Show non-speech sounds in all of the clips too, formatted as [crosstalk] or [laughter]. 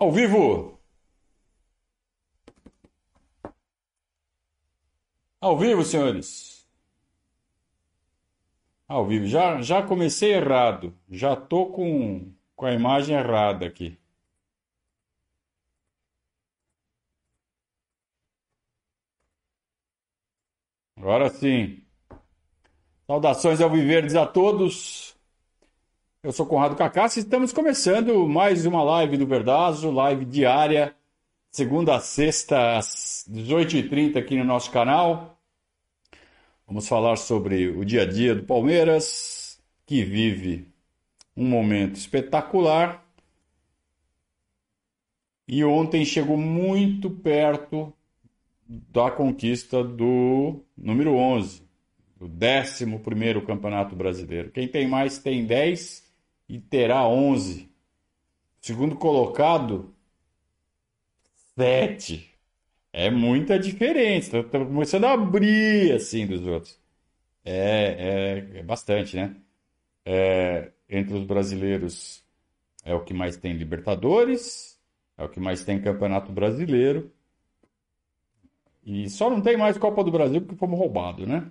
Ao vivo! Ao vivo, senhores! Ao vivo. Já, já comecei errado. Já tô com, com a imagem errada aqui. Agora sim. Saudações ao Viverdes a todos. Eu sou Conrado Cacassi e estamos começando mais uma live do Verdazo, live diária, segunda a sexta, às 18h30 aqui no nosso canal. Vamos falar sobre o dia a dia do Palmeiras, que vive um momento espetacular. E ontem chegou muito perto da conquista do número 11, do 11 Campeonato Brasileiro. Quem tem mais tem 10 e terá 11. Segundo colocado, 7. É muita diferença. Está começando a abrir assim dos outros. É, é, é bastante, né? É, entre os brasileiros é o que mais tem Libertadores, é o que mais tem Campeonato Brasileiro. E só não tem mais Copa do Brasil porque fomos roubados, né?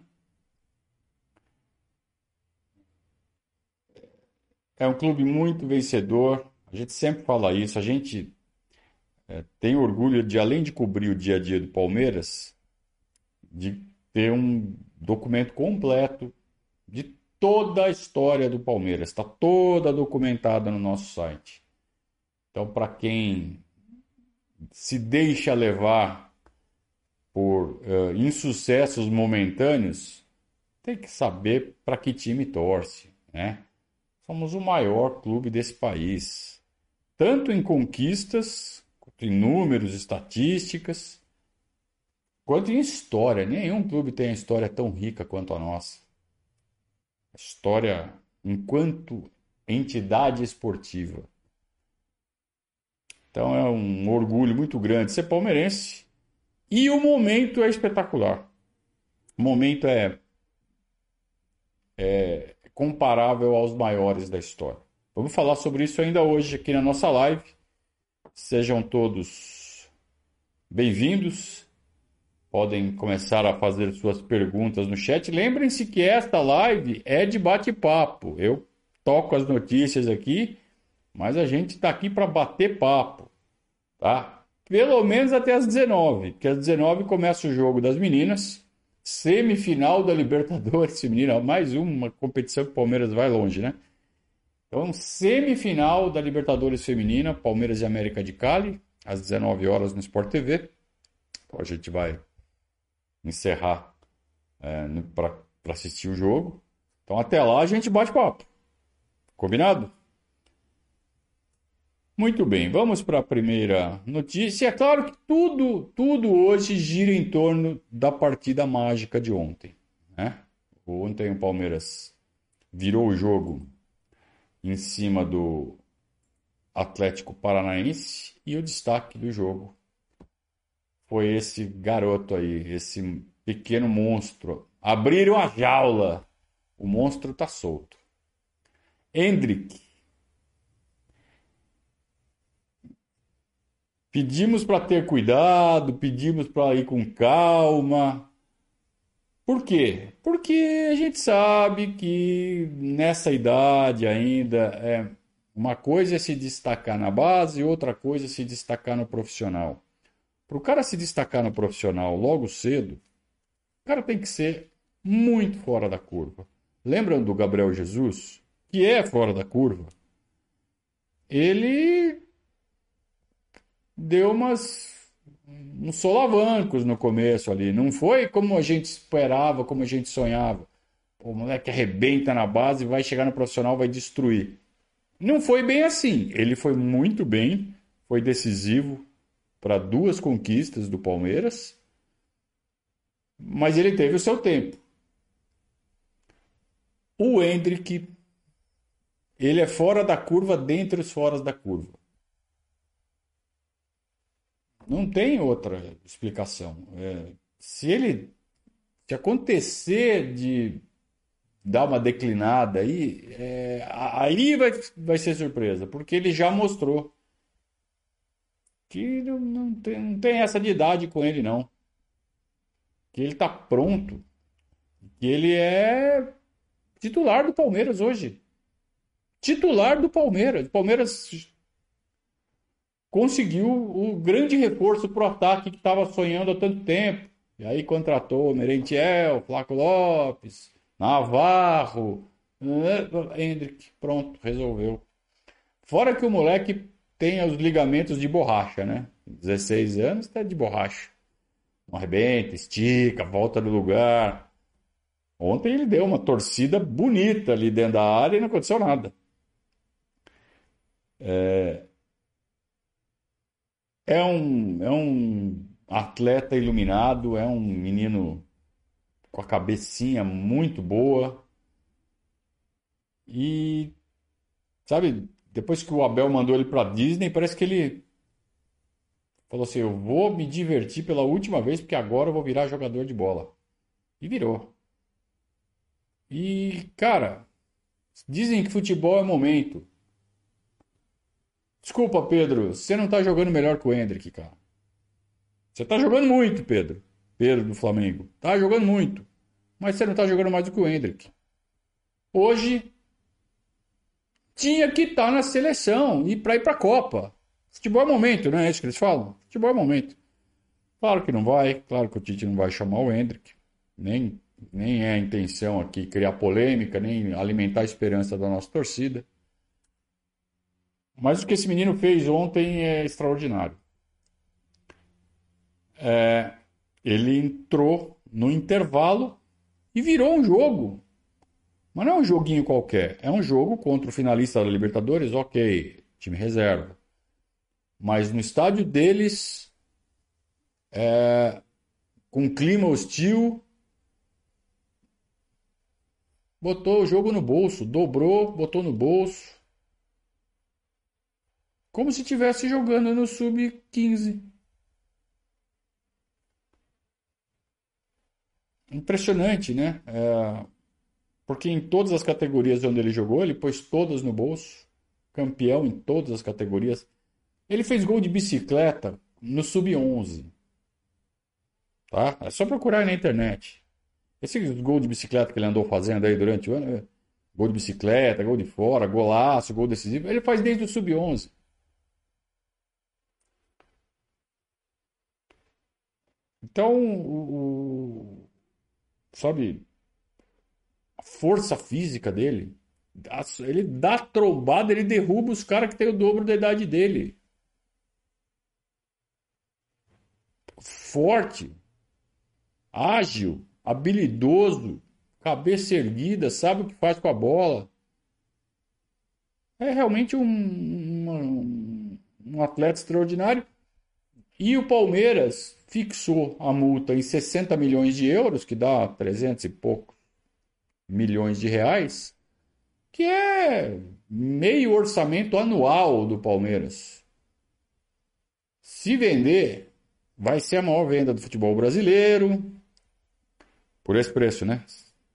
É um clube muito vencedor. A gente sempre fala isso. A gente é, tem orgulho de, além de cobrir o dia a dia do Palmeiras, de ter um documento completo de toda a história do Palmeiras. Está toda documentada no nosso site. Então, para quem se deixa levar por uh, insucessos momentâneos, tem que saber para que time torce, né? Somos o maior clube desse país, tanto em conquistas, quanto em números, estatísticas, quanto em história. Nenhum clube tem a história tão rica quanto a nossa. A história enquanto entidade esportiva. Então é um orgulho muito grande ser palmeirense. E o momento é espetacular. O momento é, é comparável aos maiores da história. Vamos falar sobre isso ainda hoje aqui na nossa live. Sejam todos bem-vindos. Podem começar a fazer suas perguntas no chat. Lembrem-se que esta live é de bate-papo. Eu toco as notícias aqui, mas a gente está aqui para bater papo, tá? Pelo menos até as 19, porque às 19 começa o jogo das meninas semifinal da Libertadores feminina, [laughs] mais uma competição que o Palmeiras vai longe, né? Então, semifinal da Libertadores feminina, Palmeiras e América de Cali, às 19 horas no Sport TV. Então, a gente vai encerrar é, para assistir o jogo. Então, até lá a gente bate papo. Combinado? Muito bem, vamos para a primeira notícia. É claro que tudo, tudo hoje gira em torno da partida mágica de ontem. Né? Ontem o Palmeiras virou o jogo em cima do Atlético Paranaense e o destaque do jogo foi esse garoto aí, esse pequeno monstro. Abriram a jaula, o monstro está solto. Hendrick Pedimos para ter cuidado, pedimos para ir com calma. Por quê? Porque a gente sabe que nessa idade ainda é uma coisa é se destacar na base, outra coisa é se destacar no profissional. Para o cara se destacar no profissional logo cedo, o cara tem que ser muito fora da curva. Lembram do Gabriel Jesus, que é fora da curva? Ele deu umas uns solavancos no começo ali. Não foi como a gente esperava, como a gente sonhava. O moleque arrebenta na base, vai chegar no profissional, vai destruir. Não foi bem assim. Ele foi muito bem, foi decisivo para duas conquistas do Palmeiras, mas ele teve o seu tempo. O Hendrick, ele é fora da curva, dentre os fora da curva. Não tem outra explicação. É, se ele. Se acontecer de dar uma declinada aí, é, aí vai, vai ser surpresa, porque ele já mostrou que não, não, tem, não tem essa de idade com ele, não. Que ele tá pronto. Que ele é titular do Palmeiras hoje. Titular do Palmeiras. O Palmeiras conseguiu o grande reforço para o ataque que estava sonhando há tanto tempo. E aí contratou Merentiel, Flaco Lopes, Navarro, eh, Hendrick. Pronto, resolveu. Fora que o moleque tem os ligamentos de borracha, né? 16 anos, tá de borracha. Não arrebenta, estica, volta no lugar. Ontem ele deu uma torcida bonita ali dentro da área e não aconteceu nada. É, é um, é um atleta iluminado, é um menino com a cabecinha muito boa. E, sabe, depois que o Abel mandou ele para Disney, parece que ele falou assim: Eu vou me divertir pela última vez, porque agora eu vou virar jogador de bola. E virou. E, cara, dizem que futebol é momento. Desculpa, Pedro, você não tá jogando melhor que o Hendrick, cara. Você tá jogando muito, Pedro. Pedro do Flamengo. Tá jogando muito. Mas você não tá jogando mais do que o Hendrick. Hoje, tinha que estar tá na seleção e para ir para a Copa. Futebol é momento, não é isso que eles falam? Futebol é momento. Claro que não vai, claro que o Tite não vai chamar o Hendrick, nem, nem é a intenção aqui criar polêmica, nem alimentar a esperança da nossa torcida. Mas o que esse menino fez ontem é extraordinário. É, ele entrou no intervalo e virou um jogo. Mas não é um joguinho qualquer. É um jogo contra o finalista da Libertadores, ok, time reserva. Mas no estádio deles, é, com clima hostil, botou o jogo no bolso, dobrou, botou no bolso. Como se estivesse jogando no sub-15. Impressionante, né? É, porque em todas as categorias onde ele jogou, ele pôs todas no bolso. Campeão em todas as categorias. Ele fez gol de bicicleta no sub-11. Tá? É só procurar na internet. Esse gol de bicicleta que ele andou fazendo aí durante o ano, gol de bicicleta, gol de fora, golaço, gol decisivo, ele faz desde o sub-11. Então, o, o, sabe, a força física dele. Ele dá trombada, ele derruba os caras que tem o dobro da idade dele. Forte, ágil, habilidoso, cabeça erguida, sabe o que faz com a bola. É realmente um, um, um atleta extraordinário. E o Palmeiras fixou a multa em 60 milhões de euros, que dá 300 e pouco milhões de reais, que é meio orçamento anual do Palmeiras. Se vender, vai ser a maior venda do futebol brasileiro. Por esse preço, né?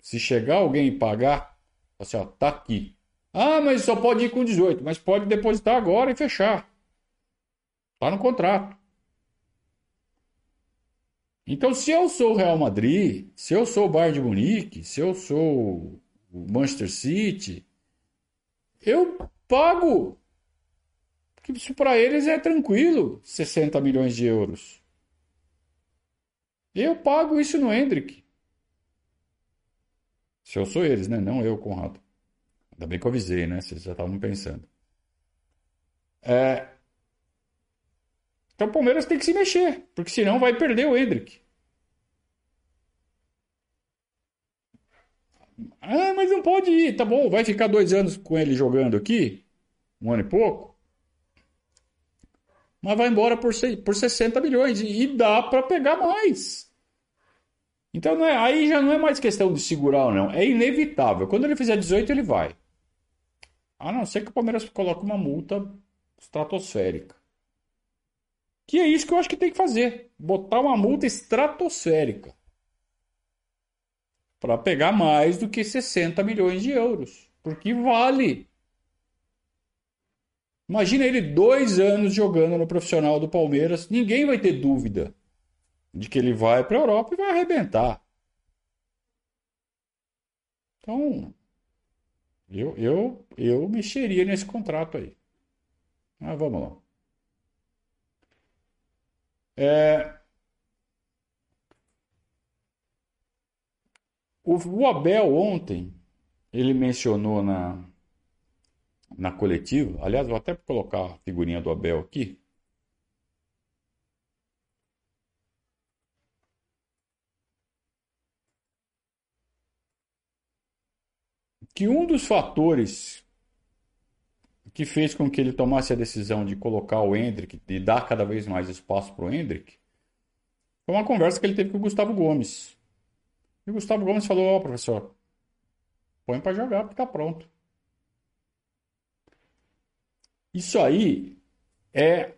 Se chegar alguém e pagar, assim, ó, tá aqui. Ah, mas só pode ir com 18, mas pode depositar agora e fechar. Tá no contrato. Então, se eu sou o Real Madrid, se eu sou o Bayern de Munique, se eu sou o Manchester City, eu pago. Porque isso para eles é tranquilo, 60 milhões de euros. Eu pago isso no Hendrick. Se eu sou eles, né? Não eu, Conrado. Ainda bem que eu avisei, né? Vocês já estavam pensando. É, então o Palmeiras tem que se mexer, porque senão vai perder o Hendrick. Ah, mas não pode ir, tá bom, vai ficar dois anos com ele jogando aqui, um ano e pouco, mas vai embora por, por 60 milhões e dá para pegar mais. Então é, aí já não é mais questão de segurar ou não, é inevitável. Quando ele fizer 18, ele vai. A não ser que o Palmeiras coloque uma multa estratosférica. Que é isso que eu acho que tem que fazer. Botar uma multa estratosférica. Para pegar mais do que 60 milhões de euros. Porque vale. Imagina ele dois anos jogando no profissional do Palmeiras, ninguém vai ter dúvida de que ele vai para a Europa e vai arrebentar. Então, eu, eu, eu mexeria nesse contrato aí. Mas vamos lá. É, o, Abel ontem, ele mencionou na, na coletiva, aliás, vou até colocar a figurinha do Abel aqui. Que um dos fatores que fez com que ele tomasse a decisão de colocar o Hendrick, de dar cada vez mais espaço para o Hendrick, foi uma conversa que ele teve com o Gustavo Gomes. E o Gustavo Gomes falou: Ó, oh, professor, põe para jogar porque tá pronto. Isso aí é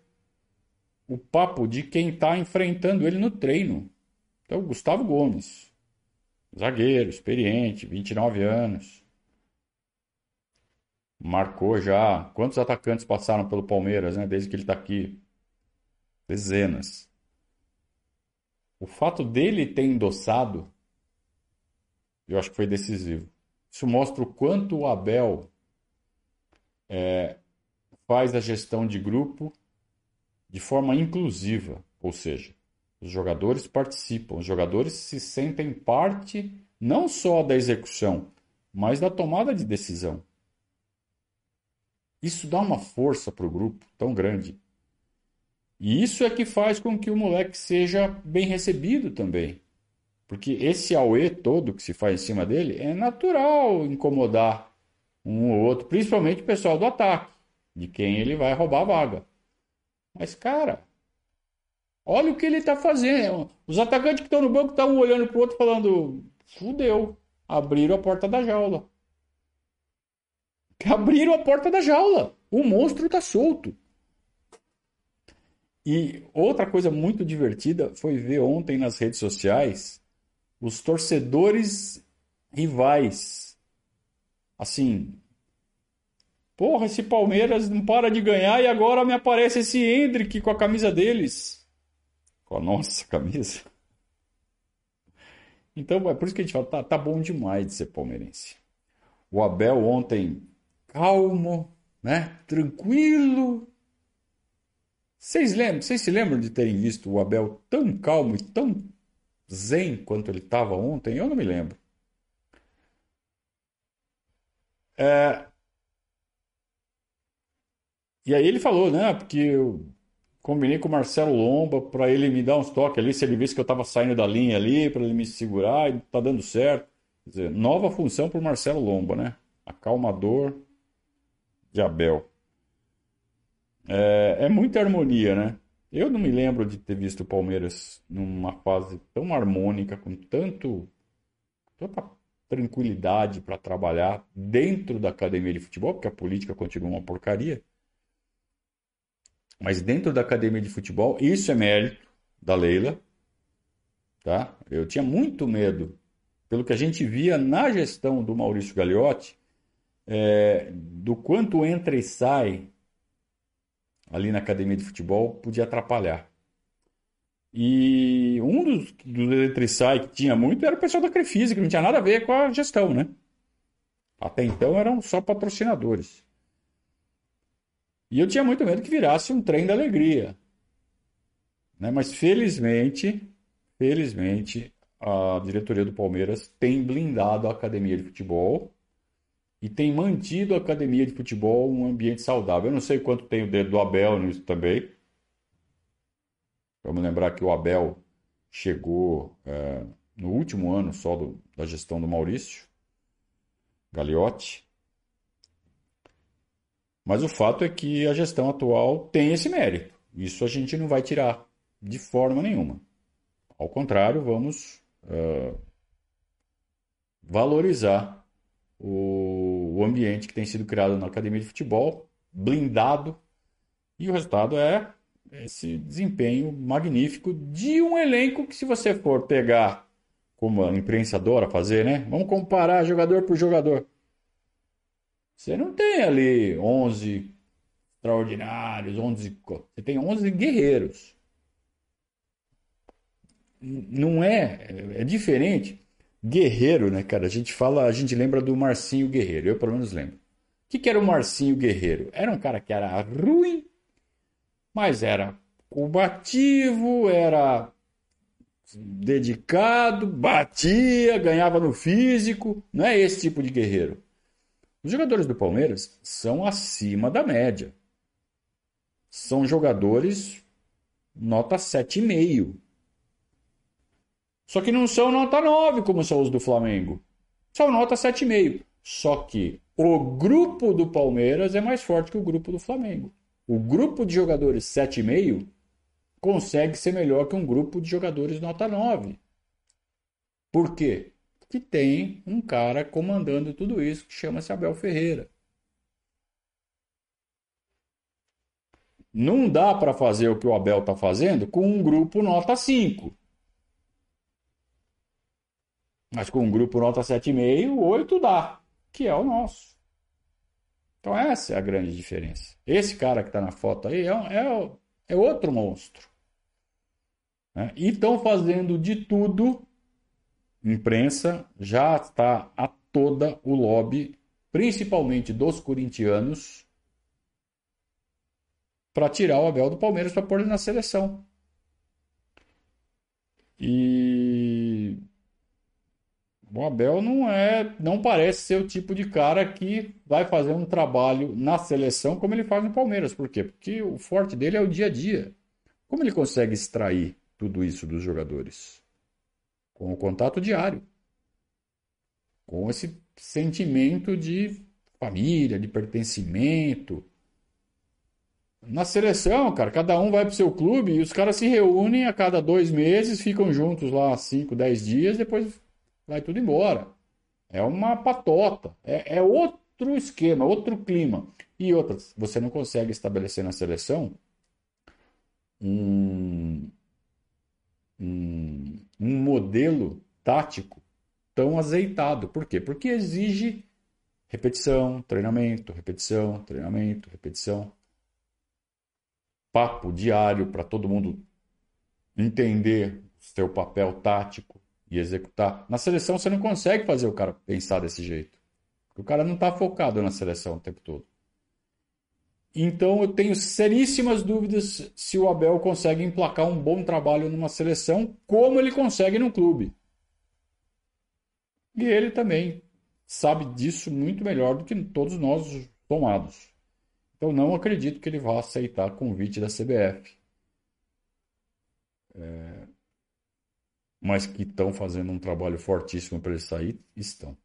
o papo de quem está enfrentando ele no treino. Então, o Gustavo Gomes, zagueiro, experiente, 29 anos marcou já. Quantos atacantes passaram pelo Palmeiras, né? Desde que ele está aqui? Dezenas. O fato dele ter endossado, eu acho que foi decisivo. Isso mostra o quanto o Abel é, faz a gestão de grupo de forma inclusiva, ou seja, os jogadores participam, os jogadores se sentem parte não só da execução, mas da tomada de decisão. Isso dá uma força para o grupo tão grande. E isso é que faz com que o moleque seja bem recebido também. Porque esse auê todo que se faz em cima dele é natural incomodar um ou outro, principalmente o pessoal do ataque, de quem ele vai roubar a vaga. Mas, cara, olha o que ele está fazendo. Os atacantes que estão no banco estão um olhando para o outro falando: fudeu, abriram a porta da jaula abriram a porta da jaula. O monstro está solto. E outra coisa muito divertida foi ver ontem nas redes sociais os torcedores rivais. Assim, porra, esse Palmeiras não para de ganhar e agora me aparece esse Hendrick com a camisa deles. Com a nossa [laughs] camisa. Então é por isso que a gente fala, tá, tá bom demais de ser palmeirense. O Abel ontem calmo, né? tranquilo. Vocês lembram, vocês se lembram de terem visto o Abel tão calmo e tão zen quanto ele estava ontem? Eu não me lembro. É... E aí ele falou, né? Porque eu combinei com o Marcelo Lomba para ele me dar uns toques ali, se ele visse que eu estava saindo da linha ali, para ele me segurar, e tá dando certo. Quer dizer, nova função para o Marcelo Lomba, né? Acalmador, de Abel. É, é muita harmonia, né? Eu não me lembro de ter visto o Palmeiras numa fase tão harmônica, com tanto tanta tranquilidade para trabalhar dentro da academia de futebol, porque a política continua uma porcaria. Mas dentro da academia de futebol, isso é mérito da Leila, tá? Eu tinha muito medo, pelo que a gente via na gestão do Maurício Gagliotti, é, do quanto entra e sai ali na academia de futebol podia atrapalhar. E um dos, dos entra e sai que tinha muito era o pessoal da Crefisa, que não tinha nada a ver com a gestão, né? Até então eram só patrocinadores. E eu tinha muito medo que virasse um trem da alegria. Né? Mas felizmente, felizmente, a diretoria do Palmeiras tem blindado a academia de futebol e tem mantido a academia de futebol um ambiente saudável. Eu não sei quanto tem o dedo do Abel nisso também. Vamos lembrar que o Abel chegou é, no último ano só do, da gestão do Maurício Gagliotti. Mas o fato é que a gestão atual tem esse mérito. Isso a gente não vai tirar de forma nenhuma. Ao contrário, vamos uh, valorizar o, o ambiente que tem sido criado na academia de futebol, blindado, e o resultado é esse desempenho magnífico de um elenco que, se você for pegar, como a imprensa adora fazer, né? Vamos comparar jogador por jogador. Você não tem ali 11 extraordinários, 11, você tem 11 guerreiros. Não é, é diferente. Guerreiro, né, cara? A gente fala, a gente lembra do Marcinho Guerreiro, eu pelo menos lembro. O que, que era o Marcinho Guerreiro? Era um cara que era ruim, mas era combativo, era dedicado, batia, ganhava no físico. Não é esse tipo de guerreiro. Os jogadores do Palmeiras são acima da média. São jogadores nota 7,5. Só que não são nota 9 como são os do Flamengo. São nota 7,5. Só que o grupo do Palmeiras é mais forte que o grupo do Flamengo. O grupo de jogadores 7,5 consegue ser melhor que um grupo de jogadores nota 9. Por quê? Porque tem um cara comandando tudo isso que chama-se Abel Ferreira. Não dá para fazer o que o Abel está fazendo com um grupo nota 5. Mas com um grupo nota 7,5, 8 dá, que é o nosso. Então essa é a grande diferença. Esse cara que está na foto aí é, é, é outro monstro. Né? E estão fazendo de tudo, imprensa já está a toda o lobby, principalmente dos corintianos, para tirar o Abel do Palmeiras para pôr ele na seleção. E o Abel não é, não parece ser o tipo de cara que vai fazer um trabalho na seleção como ele faz no Palmeiras. Por quê? Porque o forte dele é o dia a dia. Como ele consegue extrair tudo isso dos jogadores? Com o contato diário. Com esse sentimento de família, de pertencimento. Na seleção, cara, cada um vai pro seu clube e os caras se reúnem a cada dois meses, ficam juntos lá cinco, dez dias, depois vai tudo embora. É uma patota. É, é outro esquema, outro clima. E outras, você não consegue estabelecer na seleção um, um, um modelo tático tão azeitado. Por quê? Porque exige repetição, treinamento, repetição, treinamento, repetição. Papo diário para todo mundo entender seu papel tático e executar. Na seleção você não consegue fazer o cara pensar desse jeito. o cara não está focado na seleção o tempo todo. Então eu tenho seríssimas dúvidas se o Abel consegue emplacar um bom trabalho numa seleção, como ele consegue no clube. E ele também sabe disso muito melhor do que todos nós tomados. Então não acredito que ele vá aceitar convite da CBF. É... Mas que estão fazendo um trabalho fortíssimo para ele sair, estão.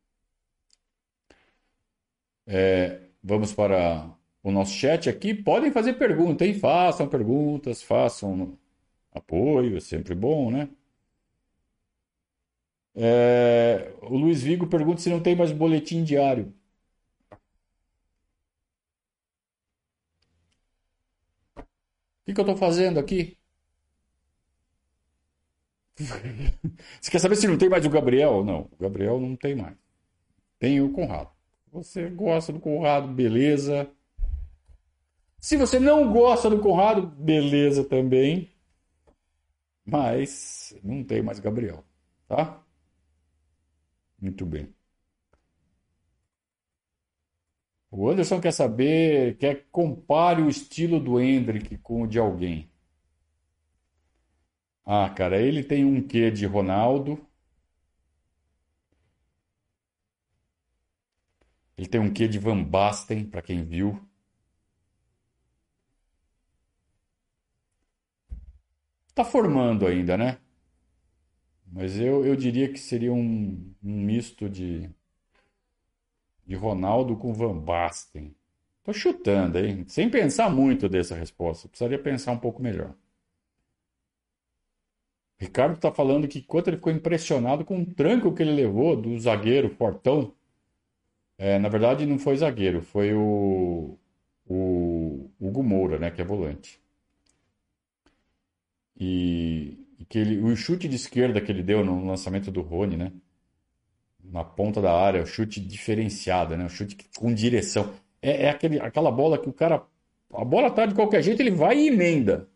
É... Vamos para o nosso chat aqui. Podem fazer perguntas, hein? Façam perguntas, façam apoio, é sempre bom, né? É, o Luiz Vigo pergunta se não tem mais boletim diário. O que, que eu estou fazendo aqui? Você quer saber se não tem mais o Gabriel? Não, o Gabriel não tem mais. Tem o Conrado. Você gosta do Conrado, beleza. Se você não gosta do Conrado, beleza também. Mas não tem mais Gabriel, tá? Muito bem. O Anderson quer saber, quer compare o estilo do Hendrick com o de alguém. Ah, cara, ele tem um quê de Ronaldo. Ele tem um quê de Van Basten, para quem viu. Está formando ainda, né? Mas eu, eu diria que seria um, um misto de, de Ronaldo com Van Basten. Tô chutando, hein? Sem pensar muito dessa resposta. Precisaria pensar um pouco melhor. Ricardo está falando que quanto ele ficou impressionado com o tranco que ele levou do zagueiro Fortão. É, na verdade, não foi zagueiro, foi o, o Hugo Moura, né, que é volante. E, e que ele, o chute de esquerda que ele deu no lançamento do Rony, né? Na ponta da área, o chute diferenciado, né? O chute com direção. É, é aquele, aquela bola que o cara a bola tá de qualquer jeito, ele vai e emenda.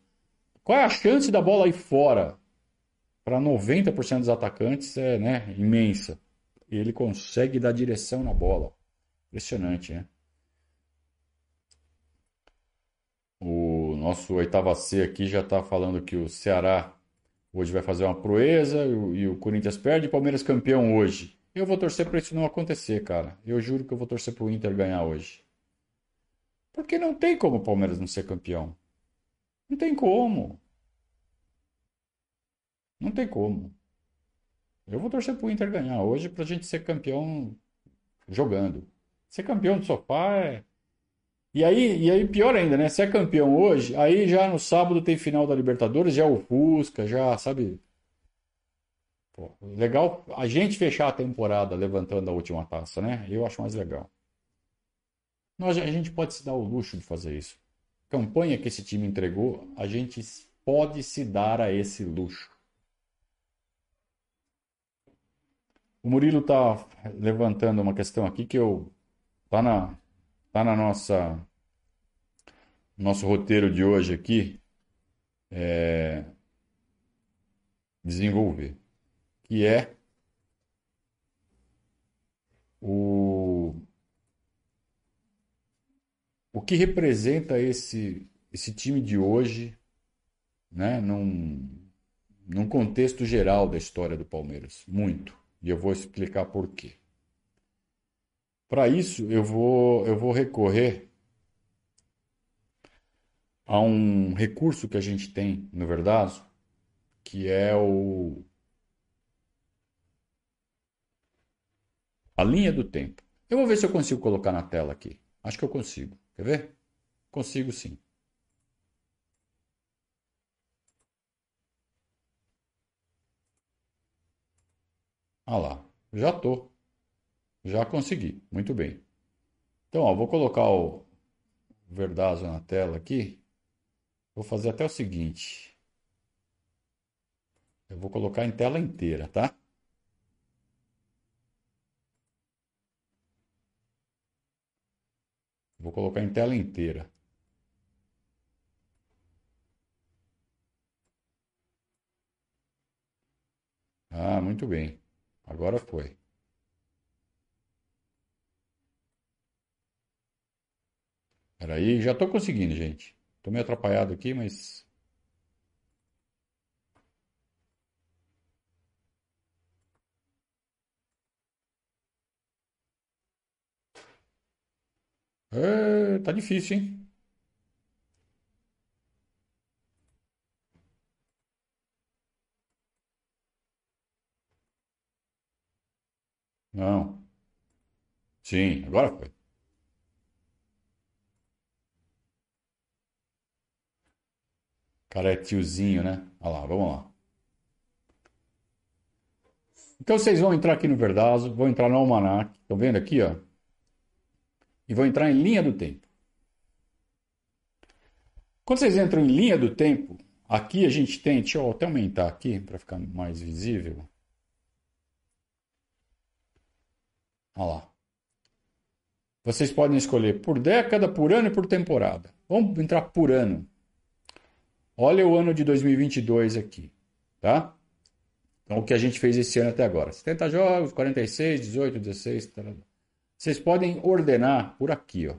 Qual é a chance da bola ir fora? Para 90% dos atacantes é né, imensa. Ele consegue dar direção na bola. Impressionante, né? O nosso oitava C aqui já está falando que o Ceará hoje vai fazer uma proeza e o, Corinthians perde Palmeiras campeão hoje. Eu vou torcer para isso não acontecer, cara. Eu juro que eu vou torcer para o Inter ganhar hoje. Porque não tem como o Palmeiras não ser campeão. Não tem como. Não tem como. Eu vou torcer pro Inter ganhar hoje pra gente ser campeão jogando. Ser campeão do sofá é. E aí, e aí, pior ainda, né? Se é campeão hoje, aí já no sábado tem final da Libertadores, já o Fusca, já, sabe? Pô, legal a gente fechar a temporada levantando a última taça, né? Eu acho mais legal. Nós, a gente pode se dar o luxo de fazer isso. Campanha que esse time entregou, a gente pode se dar a esse luxo. O Murilo está levantando uma questão aqui que eu tá na tá na nossa nosso roteiro de hoje aqui é, desenvolver, que é o o que representa esse, esse time de hoje, né, num, num contexto geral da história do Palmeiras? Muito. E eu vou explicar por quê. Para isso, eu vou, eu vou recorrer a um recurso que a gente tem no Verdazo, que é o a linha do tempo. Eu vou ver se eu consigo colocar na tela aqui. Acho que eu consigo. Quer ver? Consigo sim. Ah lá, já tô. Já consegui. Muito bem. Então, ó, vou colocar o Verdazo na tela aqui. Vou fazer até o seguinte. Eu vou colocar em tela inteira, tá? Vou colocar em tela inteira. Ah, muito bem. Agora foi. Peraí, já estou conseguindo, gente. Estou meio atrapalhado aqui, mas. É, tá difícil, hein? Não. Sim, agora foi. Cara, é tiozinho, né? Olha lá, vamos lá. Então vocês vão entrar aqui no Verdazo, vão entrar no Almanac, estão vendo aqui, ó? E vão entrar em linha do tempo. Quando vocês entram em linha do tempo, aqui a gente tem, deixa eu até aumentar aqui para ficar mais visível. Olha lá. Vocês podem escolher por década, por ano e por temporada. Vamos entrar por ano. Olha o ano de 2022 aqui, tá? Então, o que a gente fez esse ano até agora. 70 jogos, 46, 18, 16. Tal. Vocês podem ordenar por aqui, ó.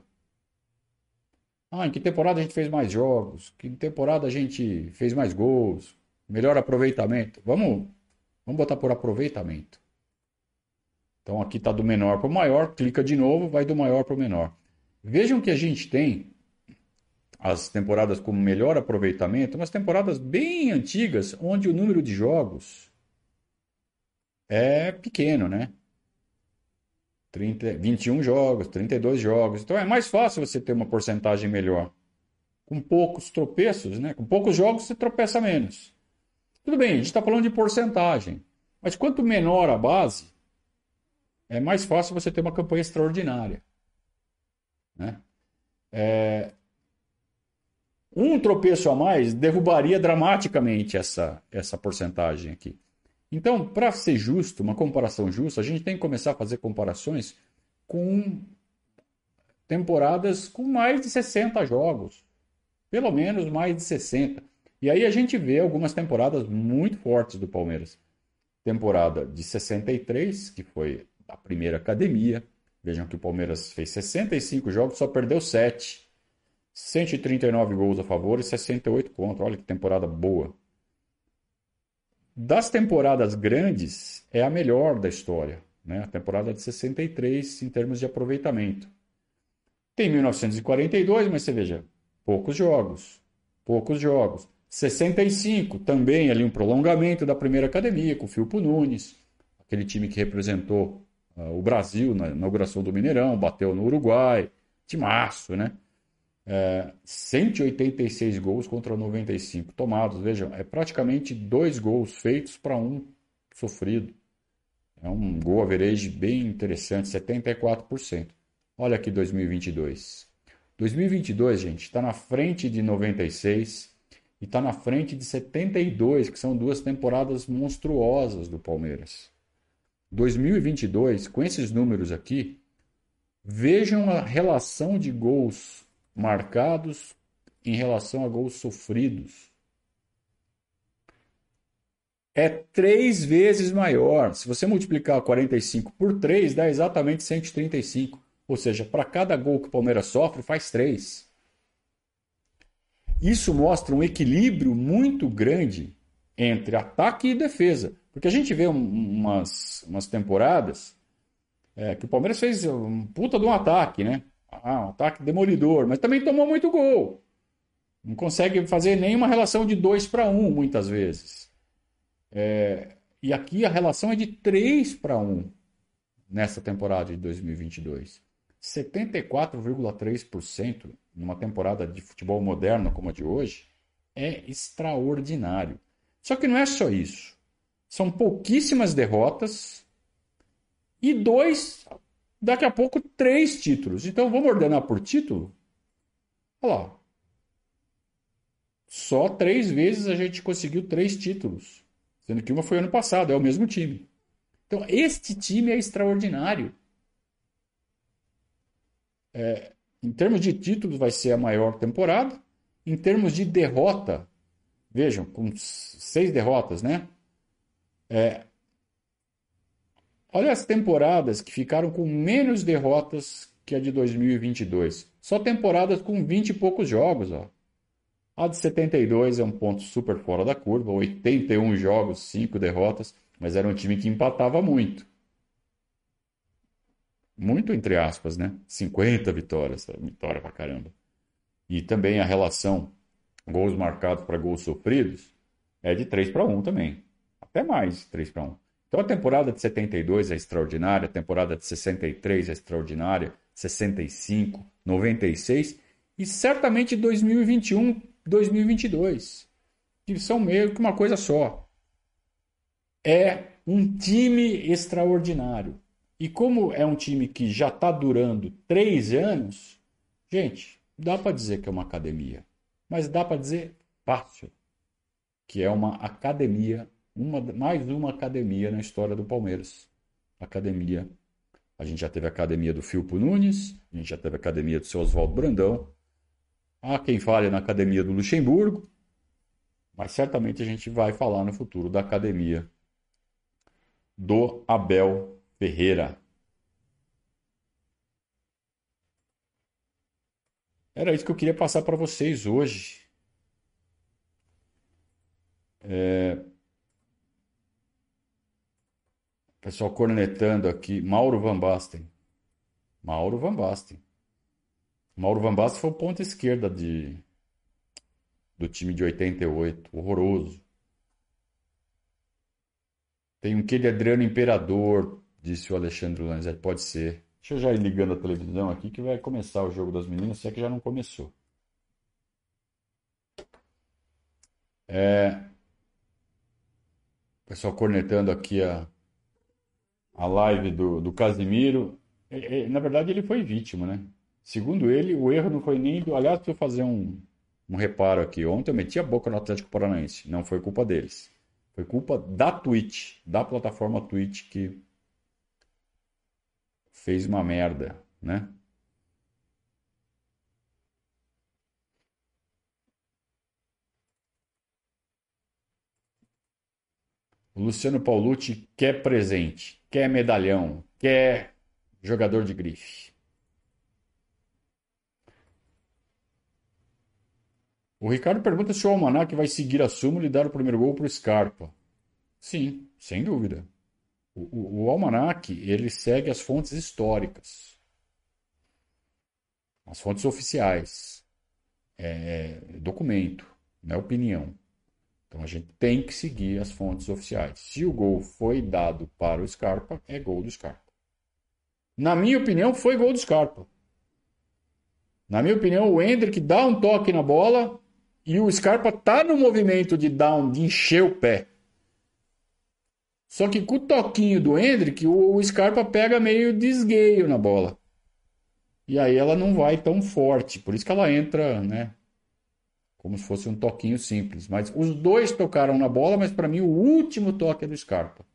Ah, em que temporada a gente fez mais jogos? Que temporada a gente fez mais gols? Melhor aproveitamento? Vamos, vamos botar por aproveitamento. Então aqui está do menor para o maior, clica de novo, vai do maior para o menor. Vejam que a gente tem as temporadas com melhor aproveitamento, umas temporadas bem antigas, onde o número de jogos é pequeno, né? 30, 21 jogos, 32 jogos. Então é mais fácil você ter uma porcentagem melhor. Com poucos tropeços, né? Com poucos jogos você tropeça menos. Tudo bem, a gente está falando de porcentagem. Mas quanto menor a base, é mais fácil você ter uma campanha extraordinária. Né? É, um tropeço a mais derrubaria dramaticamente essa, essa porcentagem aqui. Então, para ser justo, uma comparação justa, a gente tem que começar a fazer comparações com temporadas com mais de 60 jogos. Pelo menos mais de 60. E aí a gente vê algumas temporadas muito fortes do Palmeiras. Temporada de 63, que foi a primeira academia. Vejam que o Palmeiras fez 65 jogos, só perdeu 7. 139 gols a favor e 68 contra. Olha que temporada boa. Das temporadas grandes, é a melhor da história. Né? A temporada de 63 em termos de aproveitamento. Tem 1942, mas você veja, poucos jogos. Poucos jogos. 65, também ali um prolongamento da primeira academia, com o Filpo Nunes, aquele time que representou o Brasil na inauguração do Mineirão, bateu no Uruguai, timaço, né? É, 186 gols contra 95 tomados. Vejam, é praticamente dois gols feitos para um sofrido. É um gol average bem interessante, 74%. Olha aqui 2022. 2022, gente, está na frente de 96 e está na frente de 72, que são duas temporadas monstruosas do Palmeiras. 2022, com esses números aqui, vejam a relação de gols marcados em relação a gols sofridos. É três vezes maior. Se você multiplicar 45 por 3, dá exatamente 135. Ou seja, para cada gol que o Palmeiras sofre, faz três. Isso mostra um equilíbrio muito grande entre ataque e defesa. Porque a gente vê umas, umas temporadas é, que o Palmeiras fez um puta de um ataque, né? Ah, um ataque demolidor, mas também tomou muito gol. Não consegue fazer nenhuma relação de 2 para 1, um, muitas vezes. É, e aqui a relação é de 3 para 1 nessa temporada de 2022. 74,3% numa temporada de futebol moderno como a de hoje é extraordinário. Só que não é só isso. São pouquíssimas derrotas e dois daqui a pouco três títulos. Então vamos ordenar por título? Olha lá. Só três vezes a gente conseguiu três títulos. Sendo que uma foi ano passado, é o mesmo time. Então, este time é extraordinário. É, em termos de títulos, vai ser a maior temporada. Em termos de derrota, vejam, com seis derrotas, né? É, Olha as temporadas que ficaram com menos derrotas que a de 2022. Só temporadas com 20 e poucos jogos. Ó. A de 72 é um ponto super fora da curva, 81 jogos, 5 derrotas, mas era um time que empatava muito. Muito entre aspas, né? 50 vitórias, vitória pra caramba. E também a relação gols marcados para gols sofridos é de 3 para 1 também. Até mais 3 para 1. Então a temporada de 72 é extraordinária, a temporada de 63 é extraordinária, 65, 96 e certamente 2021, 2022, que são meio que uma coisa só. É um time extraordinário. E como é um time que já está durando três anos, gente, dá para dizer que é uma academia, mas dá para dizer fácil que é uma academia uma, mais uma academia na história do Palmeiras. Academia. A gente já teve a academia do Filpo Nunes, a gente já teve a academia do seu Oswaldo Brandão. Há quem fale na academia do Luxemburgo, mas certamente a gente vai falar no futuro da academia do Abel Ferreira. Era isso que eu queria passar para vocês hoje. É... Pessoal cornetando aqui. Mauro Van Basten. Mauro Van Basten. Mauro Van Basten foi o ponto esquerda de, do time de 88. Horroroso. Tem um que de Adriano Imperador, disse o Alexandre Lanzette. Pode ser. Deixa eu já ir ligando a televisão aqui que vai começar o jogo das meninas, se é que já não começou. É... Pessoal cornetando aqui a, a live do, do Casimiro. É, é, na verdade, ele foi vítima, né? Segundo ele, o erro não foi nem do. Aliás, deixa eu fazer um, um reparo aqui. Ontem eu meti a boca no Atlético Paranaense. Não foi culpa deles. Foi culpa da Twitch, da plataforma Twitch que fez uma merda, né? O Luciano Paulucci quer presente, quer medalhão, quer jogador de grife. O Ricardo pergunta se o Almanac vai seguir a súmula e dar o primeiro gol para o Scarpa. Sim, sem dúvida. O, o, o Almanac, ele segue as fontes históricas. As fontes oficiais. É, é documento, não é opinião. Então a gente tem que seguir as fontes oficiais. Se o gol foi dado para o Scarpa, é gol do Scarpa. Na minha opinião, foi gol do Scarpa. Na minha opinião, o Hendrick dá um toque na bola e o Scarpa tá no movimento de dar de encher o pé. Só que com o toquinho do Hendrick, o Scarpa pega meio desgueio na bola. E aí ela não vai tão forte. Por isso que ela entra, né? Como se fosse um toquinho simples. Mas os dois tocaram na bola, mas para mim o último toque é do Scarpa.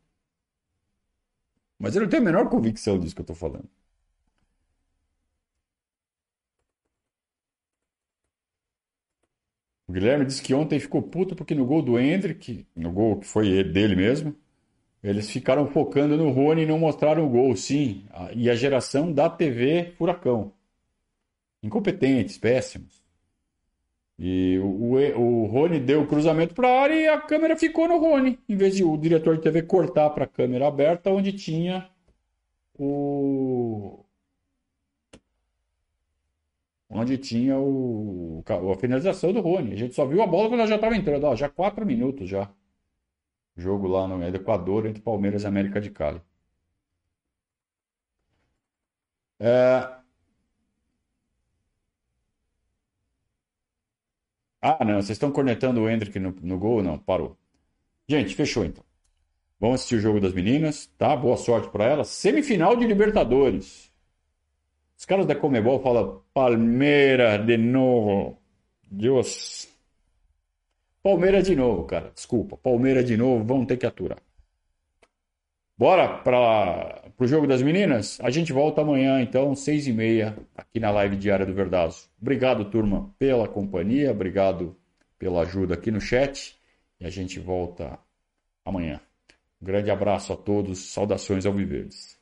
Mas eu não tenho a menor convicção disso que eu estou falando. O Guilherme disse que ontem ficou puto porque no gol do Hendrick, no gol que foi dele mesmo, eles ficaram focando no Rony e não mostraram o gol, sim. E a geração da TV Furacão. Incompetentes, péssimos. E o, o, Rony deu o cruzamento para a área e a câmera ficou no Rony, em vez de o diretor de TV cortar para a câmera aberta, onde tinha o. Onde tinha o, a finalização do Rony. A gente só viu a bola quando ela já estava entrando. Ó, já quatro minutos já. Jogo lá no Equador entre Palmeiras e América de Cali. É... Ah, não, vocês estão cornetando o Hendrick no, no gol? Não, parou. Gente, fechou então. Vamos assistir o jogo das meninas, tá? Boa sorte para elas. Semifinal de Libertadores. Os caras da Comebol falam Palmeiras de novo. Deus. Palmeiras de novo, cara. Desculpa. Palmeiras de novo. Vamos ter que aturar. Bora para o jogo das meninas? A gente volta amanhã, então, seis e meia, aqui na live diária do Verdazo. Obrigado, turma, pela companhia. Obrigado pela ajuda aqui no chat. E a gente volta amanhã. Um grande abraço a todos. Saudações ao Viverdes.